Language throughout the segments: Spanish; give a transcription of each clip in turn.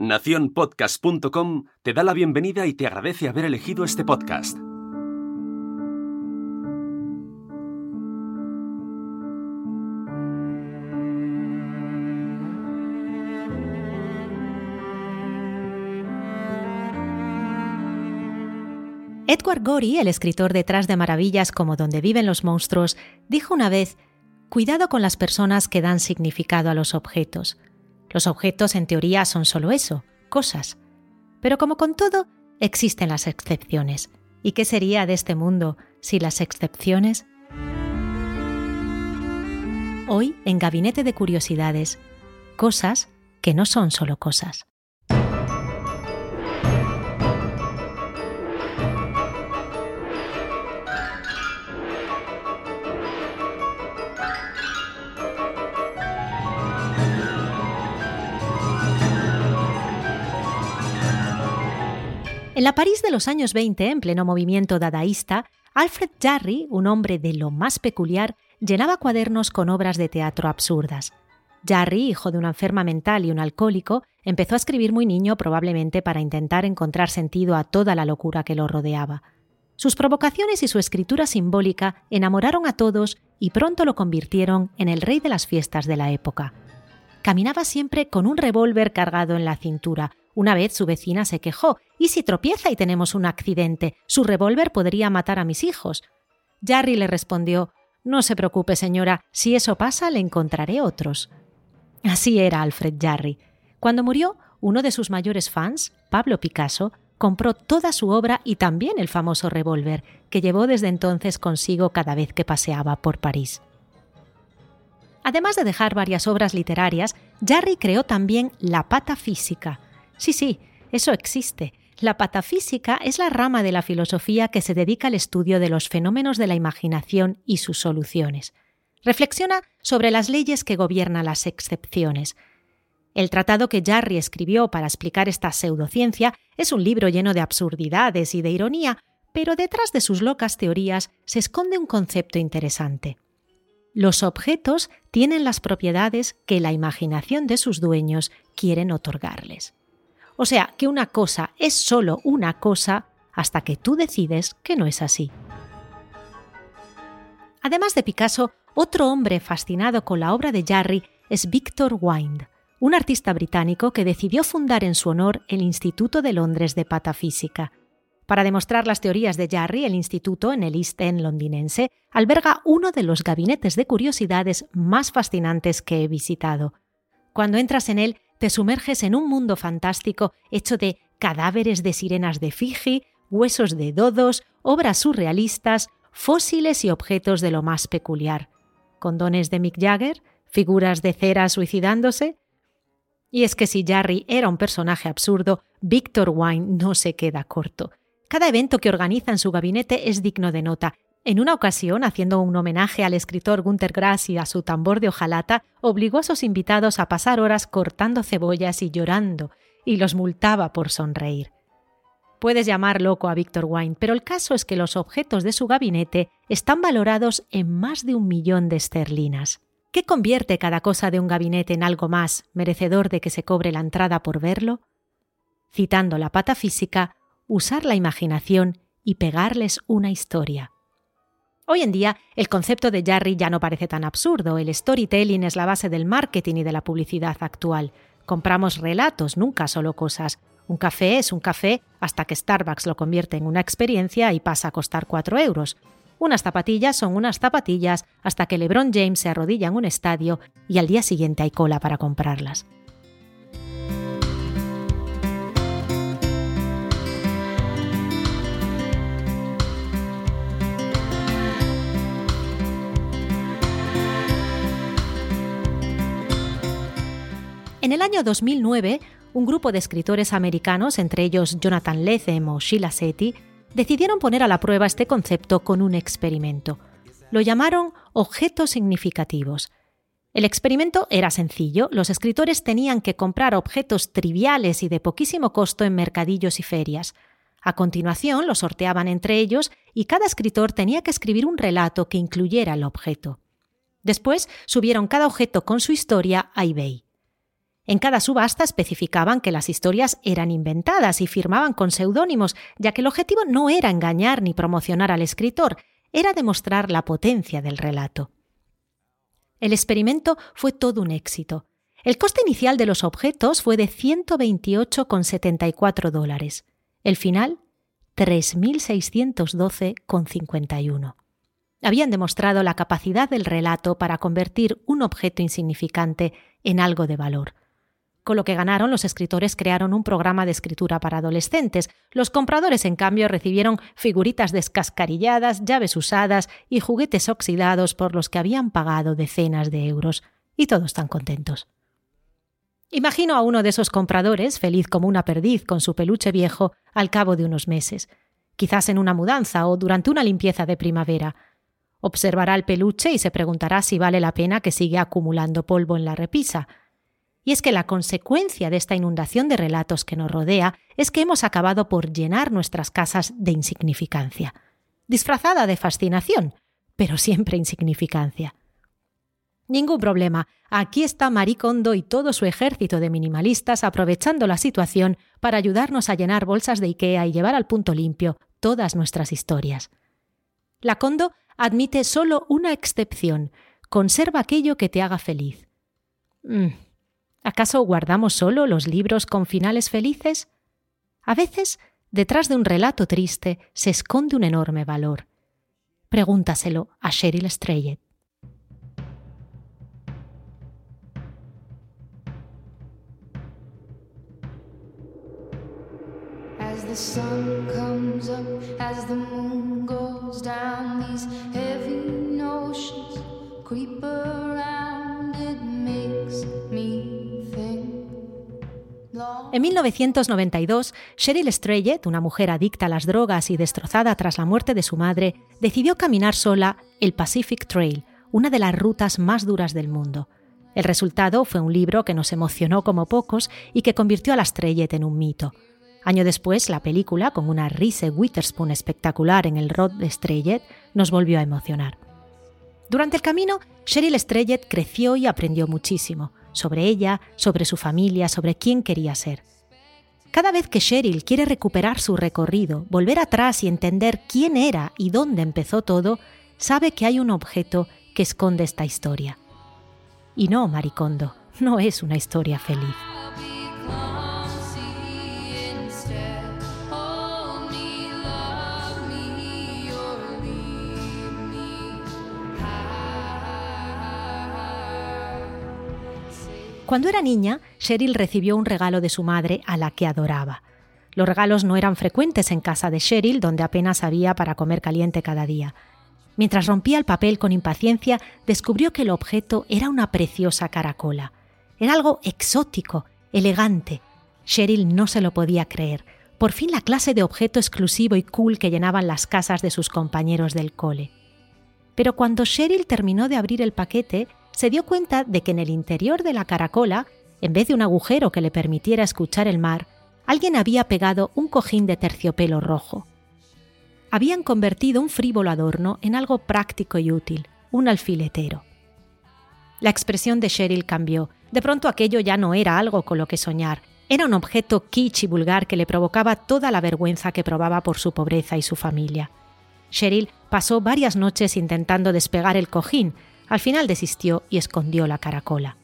Naciónpodcast.com te da la bienvenida y te agradece haber elegido este podcast. Edward Gorey, el escritor detrás de maravillas como Donde viven los monstruos, dijo una vez, Cuidado con las personas que dan significado a los objetos. Los objetos en teoría son solo eso, cosas. Pero como con todo, existen las excepciones. ¿Y qué sería de este mundo si las excepciones? Hoy, en Gabinete de Curiosidades, cosas que no son solo cosas. En la París de los años 20, en pleno movimiento dadaísta, Alfred Jarry, un hombre de lo más peculiar, llenaba cuadernos con obras de teatro absurdas. Jarry, hijo de una enferma mental y un alcohólico, empezó a escribir muy niño probablemente para intentar encontrar sentido a toda la locura que lo rodeaba. Sus provocaciones y su escritura simbólica enamoraron a todos y pronto lo convirtieron en el rey de las fiestas de la época. Caminaba siempre con un revólver cargado en la cintura, una vez su vecina se quejó, ¿y si tropieza y tenemos un accidente? Su revólver podría matar a mis hijos. Jarry le respondió, No se preocupe, señora, si eso pasa le encontraré otros. Así era Alfred Jarry. Cuando murió, uno de sus mayores fans, Pablo Picasso, compró toda su obra y también el famoso revólver, que llevó desde entonces consigo cada vez que paseaba por París. Además de dejar varias obras literarias, Jarry creó también La pata física, Sí, sí, eso existe. La patafísica es la rama de la filosofía que se dedica al estudio de los fenómenos de la imaginación y sus soluciones. Reflexiona sobre las leyes que gobiernan las excepciones. El tratado que Jarry escribió para explicar esta pseudociencia es un libro lleno de absurdidades y de ironía, pero detrás de sus locas teorías se esconde un concepto interesante. Los objetos tienen las propiedades que la imaginación de sus dueños quieren otorgarles. O sea, que una cosa es solo una cosa hasta que tú decides que no es así. Además de Picasso, otro hombre fascinado con la obra de Jarry es Victor Wind, un artista británico que decidió fundar en su honor el Instituto de Londres de Patafísica. Para demostrar las teorías de Jarry, el instituto en el East End londinense alberga uno de los gabinetes de curiosidades más fascinantes que he visitado. Cuando entras en él, te sumerges en un mundo fantástico hecho de cadáveres de sirenas de Fiji, huesos de dodos, obras surrealistas, fósiles y objetos de lo más peculiar. Condones de Mick Jagger, figuras de cera suicidándose. Y es que si Jarry era un personaje absurdo, Victor Wine no se queda corto. Cada evento que organiza en su gabinete es digno de nota en una ocasión, haciendo un homenaje al escritor Gunther Grass y a su tambor de hojalata, obligó a sus invitados a pasar horas cortando cebollas y llorando, y los multaba por sonreír. Puedes llamar loco a Victor Wine, pero el caso es que los objetos de su gabinete están valorados en más de un millón de esterlinas. ¿Qué convierte cada cosa de un gabinete en algo más, merecedor de que se cobre la entrada por verlo? Citando la pata física, usar la imaginación y pegarles una historia. Hoy en día, el concepto de Jarry ya no parece tan absurdo. El storytelling es la base del marketing y de la publicidad actual. Compramos relatos, nunca solo cosas. Un café es un café hasta que Starbucks lo convierte en una experiencia y pasa a costar 4 euros. Unas zapatillas son unas zapatillas hasta que LeBron James se arrodilla en un estadio y al día siguiente hay cola para comprarlas. En el año 2009, un grupo de escritores americanos, entre ellos Jonathan Lethem o Sheila Seti, decidieron poner a la prueba este concepto con un experimento. Lo llamaron objetos significativos. El experimento era sencillo, los escritores tenían que comprar objetos triviales y de poquísimo costo en mercadillos y ferias. A continuación los sorteaban entre ellos y cada escritor tenía que escribir un relato que incluyera el objeto. Después subieron cada objeto con su historia a eBay. En cada subasta especificaban que las historias eran inventadas y firmaban con seudónimos, ya que el objetivo no era engañar ni promocionar al escritor, era demostrar la potencia del relato. El experimento fue todo un éxito. El coste inicial de los objetos fue de 128,74 dólares. El final, 3.612,51. Habían demostrado la capacidad del relato para convertir un objeto insignificante en algo de valor. Con lo que ganaron, los escritores crearon un programa de escritura para adolescentes. Los compradores, en cambio, recibieron figuritas descascarilladas, llaves usadas y juguetes oxidados por los que habían pagado decenas de euros. Y todos están contentos. Imagino a uno de esos compradores, feliz como una perdiz con su peluche viejo, al cabo de unos meses, quizás en una mudanza o durante una limpieza de primavera. Observará el peluche y se preguntará si vale la pena que siga acumulando polvo en la repisa. Y es que la consecuencia de esta inundación de relatos que nos rodea es que hemos acabado por llenar nuestras casas de insignificancia, disfrazada de fascinación, pero siempre insignificancia. Ningún problema. Aquí está Marie Kondo y todo su ejército de minimalistas aprovechando la situación para ayudarnos a llenar bolsas de IKEA y llevar al punto limpio todas nuestras historias. La Kondo admite solo una excepción. Conserva aquello que te haga feliz. Mm, ¿Acaso guardamos solo los libros con finales felices? A veces, detrás de un relato triste se esconde un enorme valor. Pregúntaselo a Cheryl Strayed. En 1992, Cheryl Strayed, una mujer adicta a las drogas y destrozada tras la muerte de su madre, decidió caminar sola el Pacific Trail, una de las rutas más duras del mundo. El resultado fue un libro que nos emocionó como pocos y que convirtió a la Strayed en un mito. Año después, la película, con una Reese Witherspoon espectacular en el rod de Strayed, nos volvió a emocionar. Durante el camino, Cheryl Strayed creció y aprendió muchísimo, sobre ella, sobre su familia, sobre quién quería ser. Cada vez que Cheryl quiere recuperar su recorrido, volver atrás y entender quién era y dónde empezó todo, sabe que hay un objeto que esconde esta historia. Y no, Maricondo, no es una historia feliz. Cuando era niña, Cheryl recibió un regalo de su madre a la que adoraba. Los regalos no eran frecuentes en casa de Cheryl, donde apenas había para comer caliente cada día. Mientras rompía el papel con impaciencia, descubrió que el objeto era una preciosa caracola. Era algo exótico, elegante. Cheryl no se lo podía creer. Por fin la clase de objeto exclusivo y cool que llenaban las casas de sus compañeros del cole. Pero cuando Cheryl terminó de abrir el paquete, se dio cuenta de que en el interior de la caracola, en vez de un agujero que le permitiera escuchar el mar, alguien había pegado un cojín de terciopelo rojo. Habían convertido un frívolo adorno en algo práctico y útil, un alfiletero. La expresión de Cheryl cambió. De pronto aquello ya no era algo con lo que soñar, era un objeto kitsch y vulgar que le provocaba toda la vergüenza que probaba por su pobreza y su familia. Cheryl pasó varias noches intentando despegar el cojín, al final desistió y escondió la caracola.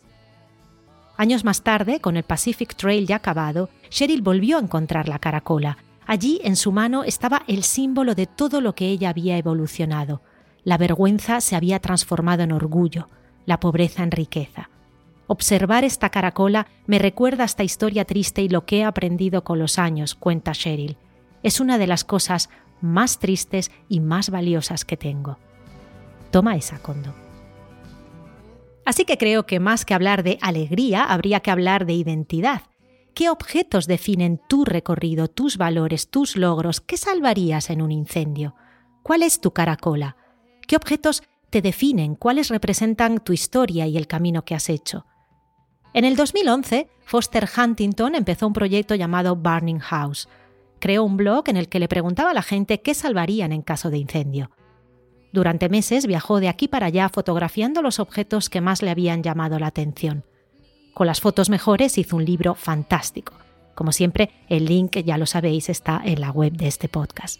Años más tarde, con el Pacific Trail ya acabado, Cheryl volvió a encontrar la caracola. Allí, en su mano, estaba el símbolo de todo lo que ella había evolucionado. La vergüenza se había transformado en orgullo, la pobreza en riqueza. Observar esta caracola me recuerda esta historia triste y lo que he aprendido con los años, cuenta Cheryl. Es una de las cosas más tristes y más valiosas que tengo. Toma esa, Condo. Así que creo que más que hablar de alegría, habría que hablar de identidad. ¿Qué objetos definen tu recorrido, tus valores, tus logros? ¿Qué salvarías en un incendio? ¿Cuál es tu caracola? ¿Qué objetos te definen? ¿Cuáles representan tu historia y el camino que has hecho? En el 2011, Foster Huntington empezó un proyecto llamado Burning House. Creó un blog en el que le preguntaba a la gente qué salvarían en caso de incendio. Durante meses viajó de aquí para allá fotografiando los objetos que más le habían llamado la atención. con las fotos mejores hizo un libro fantástico. Como siempre, el link, ya lo sabéis, está en la web de este podcast.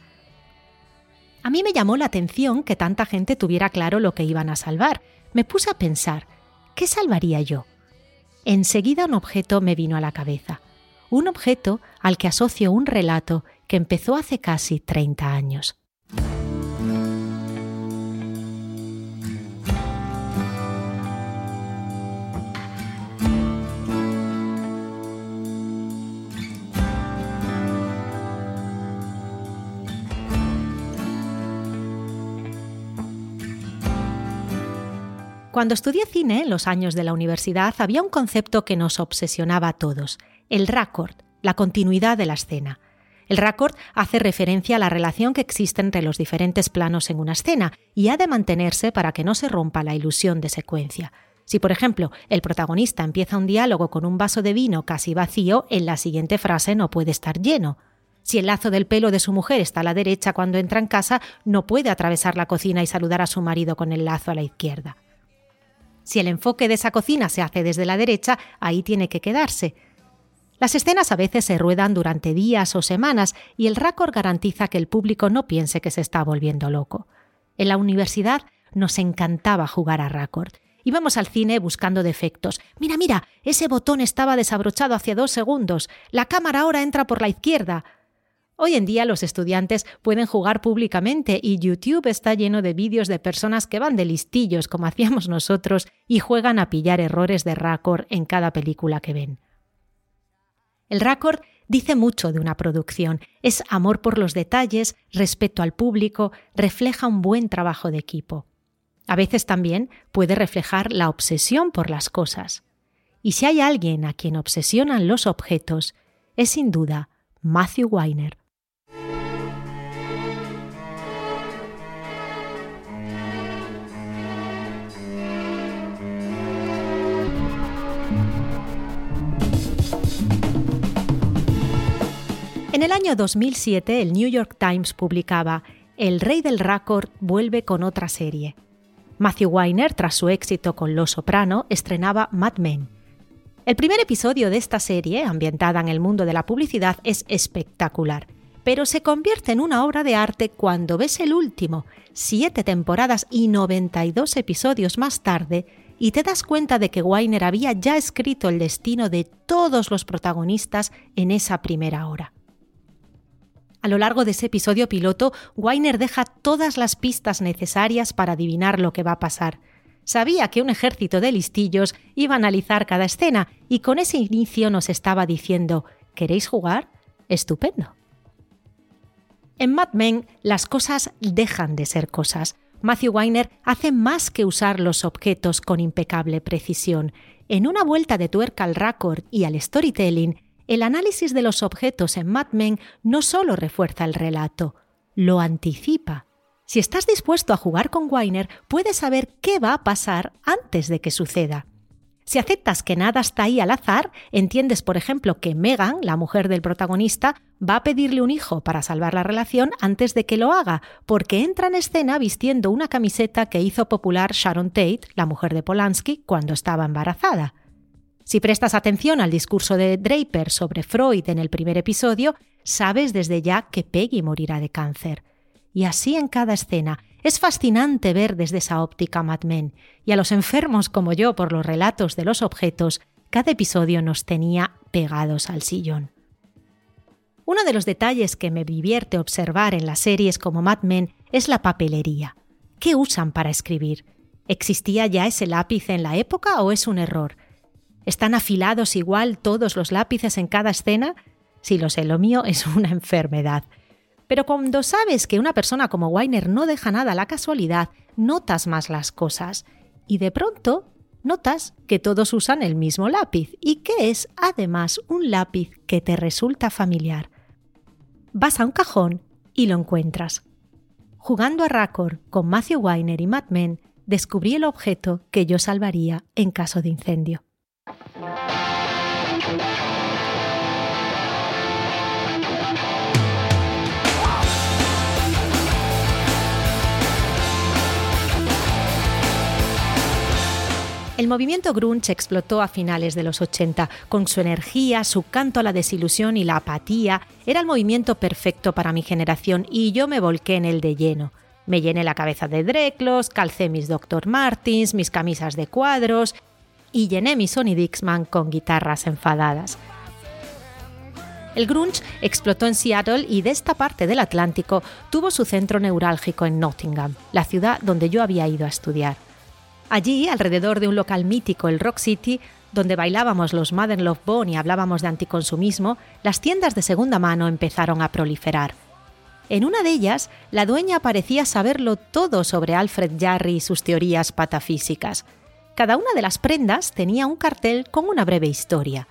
A mí me llamó la atención que tanta gente tuviera claro lo que iban a salvar. Me puse a pensar, ¿qué salvaría yo? Enseguida un objeto me vino a la cabeza. Un objeto al que asocio un relato que empezó hace casi 30 años. Cuando estudié cine en los años de la universidad había un concepto que nos obsesionaba a todos, el raccord, la continuidad de la escena. El raccord hace referencia a la relación que existe entre los diferentes planos en una escena y ha de mantenerse para que no se rompa la ilusión de secuencia. Si, por ejemplo, el protagonista empieza un diálogo con un vaso de vino casi vacío, en la siguiente frase no puede estar lleno. Si el lazo del pelo de su mujer está a la derecha cuando entra en casa, no puede atravesar la cocina y saludar a su marido con el lazo a la izquierda. Si el enfoque de esa cocina se hace desde la derecha, ahí tiene que quedarse. Las escenas a veces se ruedan durante días o semanas y el récord garantiza que el público no piense que se está volviendo loco. En la universidad nos encantaba jugar a récord. Íbamos al cine buscando defectos. Mira, mira, ese botón estaba desabrochado hace dos segundos. La cámara ahora entra por la izquierda. Hoy en día los estudiantes pueden jugar públicamente y YouTube está lleno de vídeos de personas que van de listillos como hacíamos nosotros y juegan a pillar errores de raccord en cada película que ven. El raccord dice mucho de una producción, es amor por los detalles, respeto al público, refleja un buen trabajo de equipo. A veces también puede reflejar la obsesión por las cosas. Y si hay alguien a quien obsesionan los objetos, es sin duda Matthew Weiner. El año 2007, el New York Times publicaba El rey del récord vuelve con otra serie. Matthew Weiner, tras su éxito con Los Soprano, estrenaba Mad Men. El primer episodio de esta serie, ambientada en el mundo de la publicidad, es espectacular, pero se convierte en una obra de arte cuando ves el último, siete temporadas y 92 episodios más tarde, y te das cuenta de que Weiner había ya escrito el destino de todos los protagonistas en esa primera hora. A lo largo de ese episodio piloto, Weiner deja todas las pistas necesarias para adivinar lo que va a pasar. Sabía que un ejército de listillos iba a analizar cada escena y con ese inicio nos estaba diciendo, ¿queréis jugar? Estupendo. En Mad Men las cosas dejan de ser cosas. Matthew Weiner hace más que usar los objetos con impecable precisión. En una vuelta de tuerca al récord y al storytelling, el análisis de los objetos en Mad Men no solo refuerza el relato, lo anticipa. Si estás dispuesto a jugar con Weiner, puedes saber qué va a pasar antes de que suceda. Si aceptas que nada está ahí al azar, entiendes, por ejemplo, que Megan, la mujer del protagonista, va a pedirle un hijo para salvar la relación antes de que lo haga, porque entra en escena vistiendo una camiseta que hizo popular Sharon Tate, la mujer de Polanski, cuando estaba embarazada. Si prestas atención al discurso de Draper sobre Freud en el primer episodio, sabes desde ya que Peggy morirá de cáncer. Y así en cada escena. Es fascinante ver desde esa óptica Mad Men, y a los enfermos como yo por los relatos de los objetos, cada episodio nos tenía pegados al sillón. Uno de los detalles que me divierte observar en las series como Mad Men es la papelería. ¿Qué usan para escribir? ¿Existía ya ese lápiz en la época o es un error? ¿Están afilados igual todos los lápices en cada escena? Si lo sé, lo mío es una enfermedad. Pero cuando sabes que una persona como Weiner no deja nada a la casualidad, notas más las cosas. Y de pronto notas que todos usan el mismo lápiz y que es además un lápiz que te resulta familiar. Vas a un cajón y lo encuentras. Jugando a Raccord con Matthew Weiner y Matt Men, descubrí el objeto que yo salvaría en caso de incendio. El movimiento grunge explotó a finales de los 80. Con su energía, su canto a la desilusión y la apatía, era el movimiento perfecto para mi generación y yo me volqué en él de lleno. Me llené la cabeza de dreclos, calcé mis Dr. Martins, mis camisas de cuadros y llené mi Sony Dixman con guitarras enfadadas. El grunge explotó en Seattle y de esta parte del Atlántico tuvo su centro neurálgico en Nottingham, la ciudad donde yo había ido a estudiar. Allí, alrededor de un local mítico, el Rock City, donde bailábamos los Mother Love Bone y hablábamos de anticonsumismo, las tiendas de segunda mano empezaron a proliferar. En una de ellas, la dueña parecía saberlo todo sobre Alfred Jarry y sus teorías patafísicas. Cada una de las prendas tenía un cartel con una breve historia.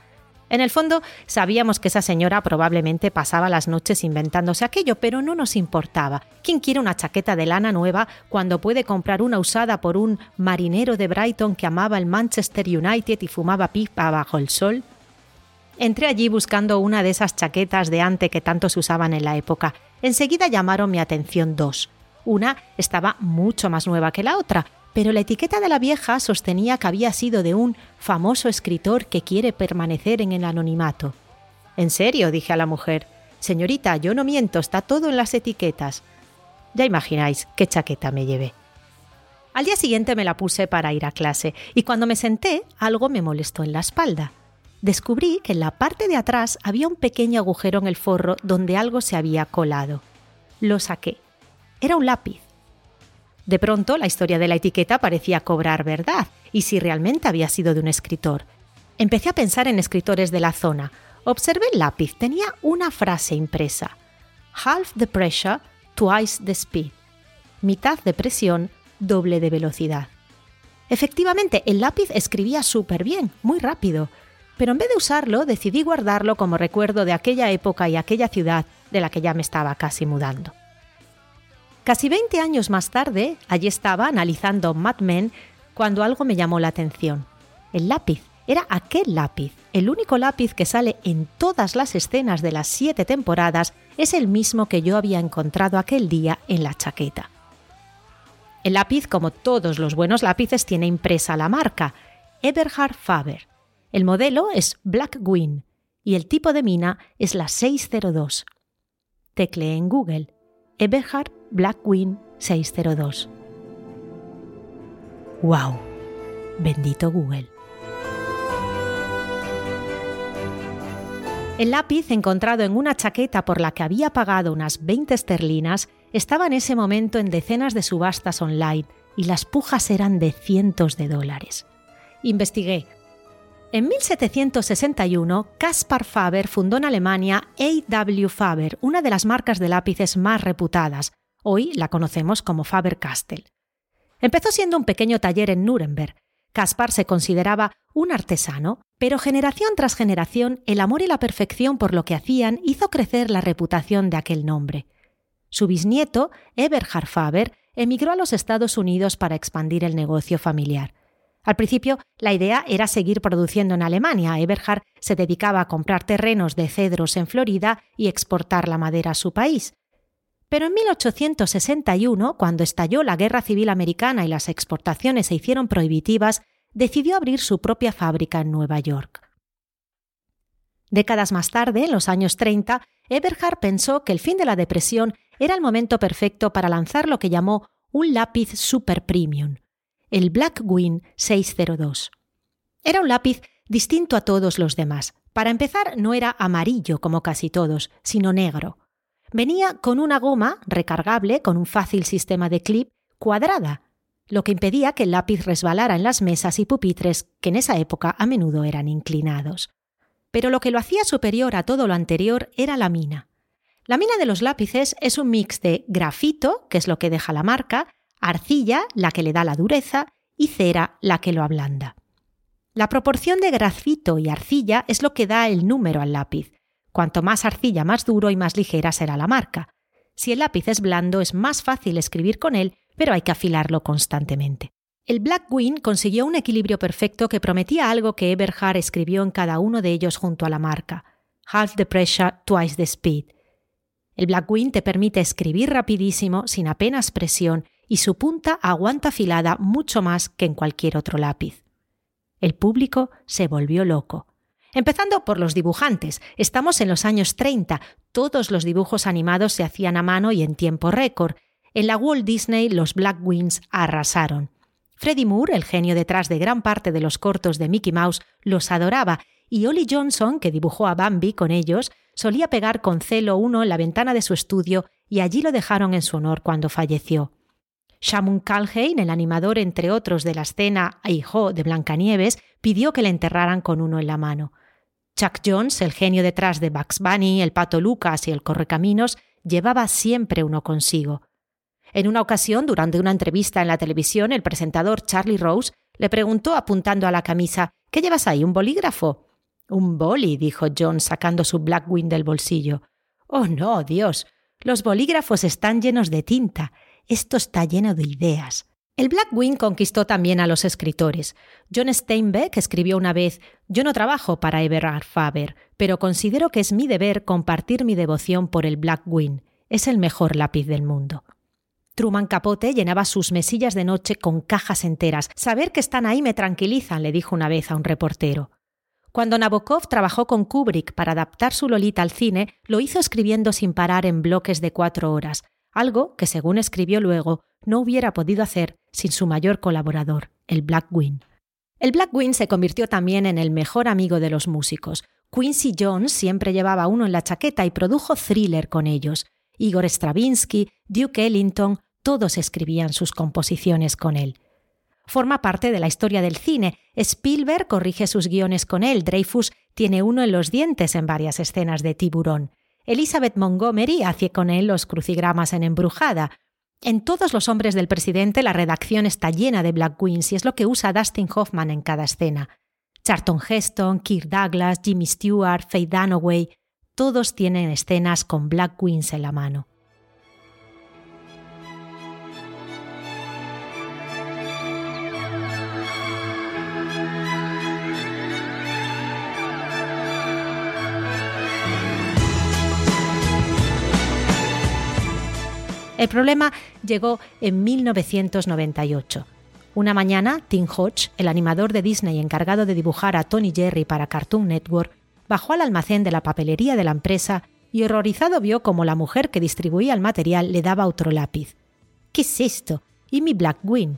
En el fondo, sabíamos que esa señora probablemente pasaba las noches inventándose aquello, pero no nos importaba. ¿Quién quiere una chaqueta de lana nueva cuando puede comprar una usada por un marinero de Brighton que amaba el Manchester United y fumaba pipa bajo el sol? Entré allí buscando una de esas chaquetas de ante que tanto se usaban en la época. Enseguida llamaron mi atención dos. Una estaba mucho más nueva que la otra, pero la etiqueta de la vieja sostenía que había sido de un famoso escritor que quiere permanecer en el anonimato. En serio, dije a la mujer. Señorita, yo no miento, está todo en las etiquetas. Ya imagináis qué chaqueta me llevé. Al día siguiente me la puse para ir a clase y cuando me senté algo me molestó en la espalda. Descubrí que en la parte de atrás había un pequeño agujero en el forro donde algo se había colado. Lo saqué. Era un lápiz. De pronto la historia de la etiqueta parecía cobrar verdad, y si realmente había sido de un escritor. Empecé a pensar en escritores de la zona. Observé el lápiz, tenía una frase impresa. Half the pressure, twice the speed. Mitad de presión, doble de velocidad. Efectivamente, el lápiz escribía súper bien, muy rápido, pero en vez de usarlo decidí guardarlo como recuerdo de aquella época y aquella ciudad de la que ya me estaba casi mudando. Casi 20 años más tarde, allí estaba analizando Mad Men cuando algo me llamó la atención. El lápiz. Era aquel lápiz. El único lápiz que sale en todas las escenas de las siete temporadas es el mismo que yo había encontrado aquel día en la chaqueta. El lápiz, como todos los buenos lápices, tiene impresa la marca, Eberhard Faber. El modelo es Black Wing y el tipo de mina es la 602. Tecleé en Google Eberhard Blackwing 602. ¡Wow! Bendito Google. El lápiz encontrado en una chaqueta por la que había pagado unas 20 esterlinas estaba en ese momento en decenas de subastas online y las pujas eran de cientos de dólares. Investigué. En 1761, Caspar Faber fundó en Alemania A.W. Faber, una de las marcas de lápices más reputadas, Hoy la conocemos como Faber-Castell. Empezó siendo un pequeño taller en Nuremberg. Caspar se consideraba un artesano, pero generación tras generación el amor y la perfección por lo que hacían hizo crecer la reputación de aquel nombre. Su bisnieto, Eberhard Faber, emigró a los Estados Unidos para expandir el negocio familiar. Al principio, la idea era seguir produciendo en Alemania. Eberhard se dedicaba a comprar terrenos de cedros en Florida y exportar la madera a su país. Pero en 1861, cuando estalló la Guerra Civil Americana y las exportaciones se hicieron prohibitivas, decidió abrir su propia fábrica en Nueva York. Décadas más tarde, en los años 30, Eberhard pensó que el fin de la depresión era el momento perfecto para lanzar lo que llamó un lápiz super premium, el Blackwing 602. Era un lápiz distinto a todos los demás. Para empezar, no era amarillo como casi todos, sino negro. Venía con una goma recargable con un fácil sistema de clip cuadrada, lo que impedía que el lápiz resbalara en las mesas y pupitres que en esa época a menudo eran inclinados. Pero lo que lo hacía superior a todo lo anterior era la mina. La mina de los lápices es un mix de grafito, que es lo que deja la marca, arcilla, la que le da la dureza, y cera, la que lo ablanda. La proporción de grafito y arcilla es lo que da el número al lápiz, Cuanto más arcilla, más duro y más ligera será la marca. Si el lápiz es blando, es más fácil escribir con él, pero hay que afilarlo constantemente. El Blackwing consiguió un equilibrio perfecto que prometía algo que Eberhard escribió en cada uno de ellos junto a la marca: Half the pressure, twice the speed. El Blackwing te permite escribir rapidísimo, sin apenas presión, y su punta aguanta afilada mucho más que en cualquier otro lápiz. El público se volvió loco. Empezando por los dibujantes. Estamos en los años 30. Todos los dibujos animados se hacían a mano y en tiempo récord. En la Walt Disney los Black Wings arrasaron. Freddie Moore, el genio detrás de gran parte de los cortos de Mickey Mouse, los adoraba, y Ollie Johnson, que dibujó a Bambi con ellos, solía pegar con celo uno en la ventana de su estudio y allí lo dejaron en su honor cuando falleció. Shamun Calhoun, el animador entre otros de la escena hijo de Blancanieves, pidió que le enterraran con uno en la mano. Chuck Jones, el genio detrás de Bugs Bunny, el pato Lucas y el correcaminos, llevaba siempre uno consigo. En una ocasión, durante una entrevista en la televisión, el presentador Charlie Rose le preguntó apuntando a la camisa ¿Qué llevas ahí? ¿Un bolígrafo? Un boli, dijo John sacando su Blackwing del bolsillo. Oh, no, Dios. Los bolígrafos están llenos de tinta. Esto está lleno de ideas. El Blackwing conquistó también a los escritores. John Steinbeck escribió una vez: Yo no trabajo para Eberhard Faber, pero considero que es mi deber compartir mi devoción por el Blackwing. Es el mejor lápiz del mundo. Truman Capote llenaba sus mesillas de noche con cajas enteras. Saber que están ahí me tranquiliza, le dijo una vez a un reportero. Cuando Nabokov trabajó con Kubrick para adaptar su Lolita al cine, lo hizo escribiendo sin parar en bloques de cuatro horas, algo que, según escribió luego, no hubiera podido hacer sin su mayor colaborador, el Blackwing. El Blackwing se convirtió también en el mejor amigo de los músicos. Quincy Jones siempre llevaba uno en la chaqueta y produjo thriller con ellos. Igor Stravinsky, Duke Ellington, todos escribían sus composiciones con él. Forma parte de la historia del cine. Spielberg corrige sus guiones con él. Dreyfus tiene uno en los dientes en varias escenas de Tiburón. Elizabeth Montgomery hace con él los crucigramas en Embrujada. En todos los hombres del presidente la redacción está llena de Black Queens y es lo que usa Dustin Hoffman en cada escena. Charlton Heston, Kirk Douglas, Jimmy Stewart, Faye Dunaway, todos tienen escenas con Black Queens en la mano. El problema llegó en 1998. Una mañana, Tim Hodge, el animador de Disney encargado de dibujar a Tony Jerry para Cartoon Network, bajó al almacén de la papelería de la empresa y horrorizado vio como la mujer que distribuía el material le daba otro lápiz. ¿Qué es esto? ¿Y mi Black Wing?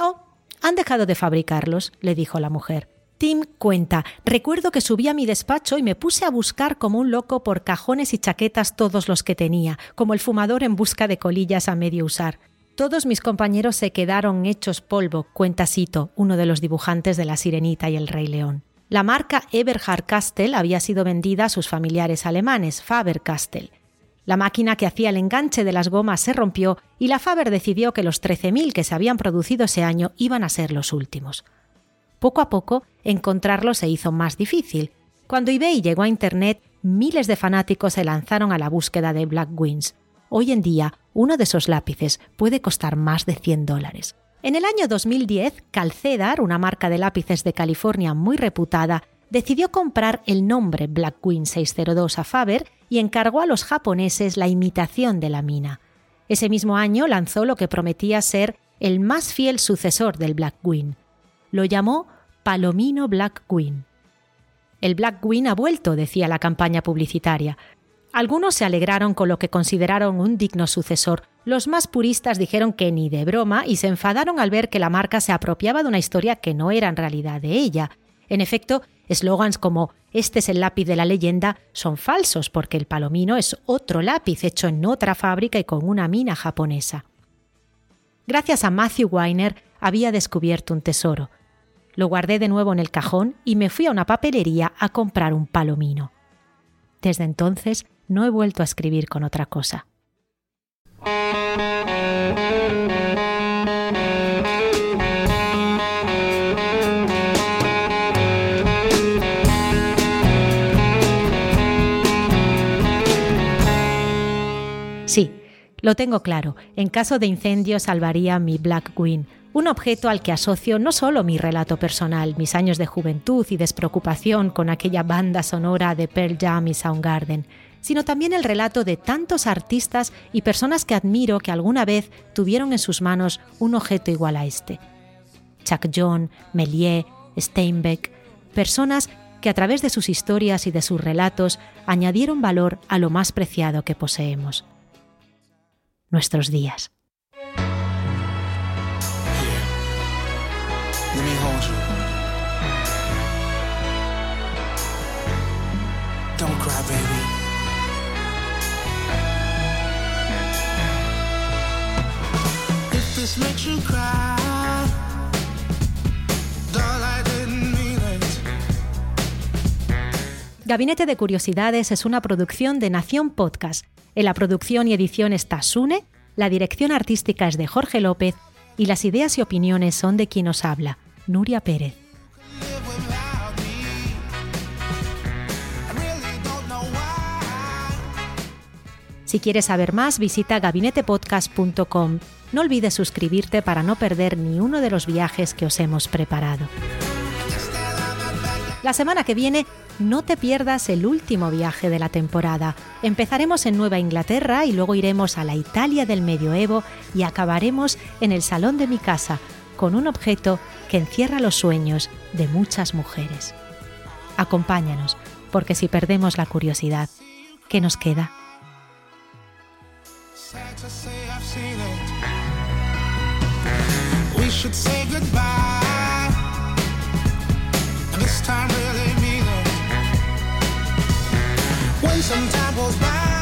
Oh, han dejado de fabricarlos, le dijo la mujer. Tim cuenta, recuerdo que subí a mi despacho y me puse a buscar como un loco por cajones y chaquetas todos los que tenía, como el fumador en busca de colillas a medio usar. Todos mis compañeros se quedaron hechos polvo, cuenta Sito, uno de los dibujantes de La Sirenita y el Rey León. La marca Eberhard Castell había sido vendida a sus familiares alemanes, Faber-Castell. La máquina que hacía el enganche de las gomas se rompió y la Faber decidió que los 13.000 que se habían producido ese año iban a ser los últimos. Poco a poco, encontrarlo se hizo más difícil. Cuando eBay llegó a Internet, miles de fanáticos se lanzaron a la búsqueda de Black Wings. Hoy en día, uno de esos lápices puede costar más de 100 dólares. En el año 2010, Calcedar, una marca de lápices de California muy reputada, decidió comprar el nombre Blackwing 602 a Faber y encargó a los japoneses la imitación de la mina. Ese mismo año lanzó lo que prometía ser el más fiel sucesor del Blackwing, lo llamó Palomino Black Queen. El Black Queen ha vuelto, decía la campaña publicitaria. Algunos se alegraron con lo que consideraron un digno sucesor. Los más puristas dijeron que ni de broma y se enfadaron al ver que la marca se apropiaba de una historia que no era en realidad de ella. En efecto, eslogans como Este es el lápiz de la leyenda son falsos porque el palomino es otro lápiz hecho en otra fábrica y con una mina japonesa. Gracias a Matthew Weiner había descubierto un tesoro. Lo guardé de nuevo en el cajón y me fui a una papelería a comprar un palomino. Desde entonces no he vuelto a escribir con otra cosa. Sí, lo tengo claro. En caso de incendio salvaría mi Black Queen, un objeto al que asocio no solo mi relato personal, mis años de juventud y despreocupación con aquella banda sonora de Pearl Jam y Soundgarden, sino también el relato de tantos artistas y personas que admiro que alguna vez tuvieron en sus manos un objeto igual a este. Chuck John, Méliès, Steinbeck, personas que a través de sus historias y de sus relatos añadieron valor a lo más preciado que poseemos, nuestros días. Gabinete de Curiosidades es una producción de Nación Podcast. En la producción y edición está Sune, la dirección artística es de Jorge López y las ideas y opiniones son de quien os habla, Nuria Pérez. Si quieres saber más, visita gabinetepodcast.com. No olvides suscribirte para no perder ni uno de los viajes que os hemos preparado. La semana que viene no te pierdas el último viaje de la temporada. Empezaremos en Nueva Inglaterra y luego iremos a la Italia del medioevo y acabaremos en el salón de mi casa con un objeto que encierra los sueños de muchas mujeres. Acompáñanos, porque si perdemos la curiosidad, ¿qué nos queda? sad to say I've seen it. We should say goodbye. And this time really mean it. When some time goes by.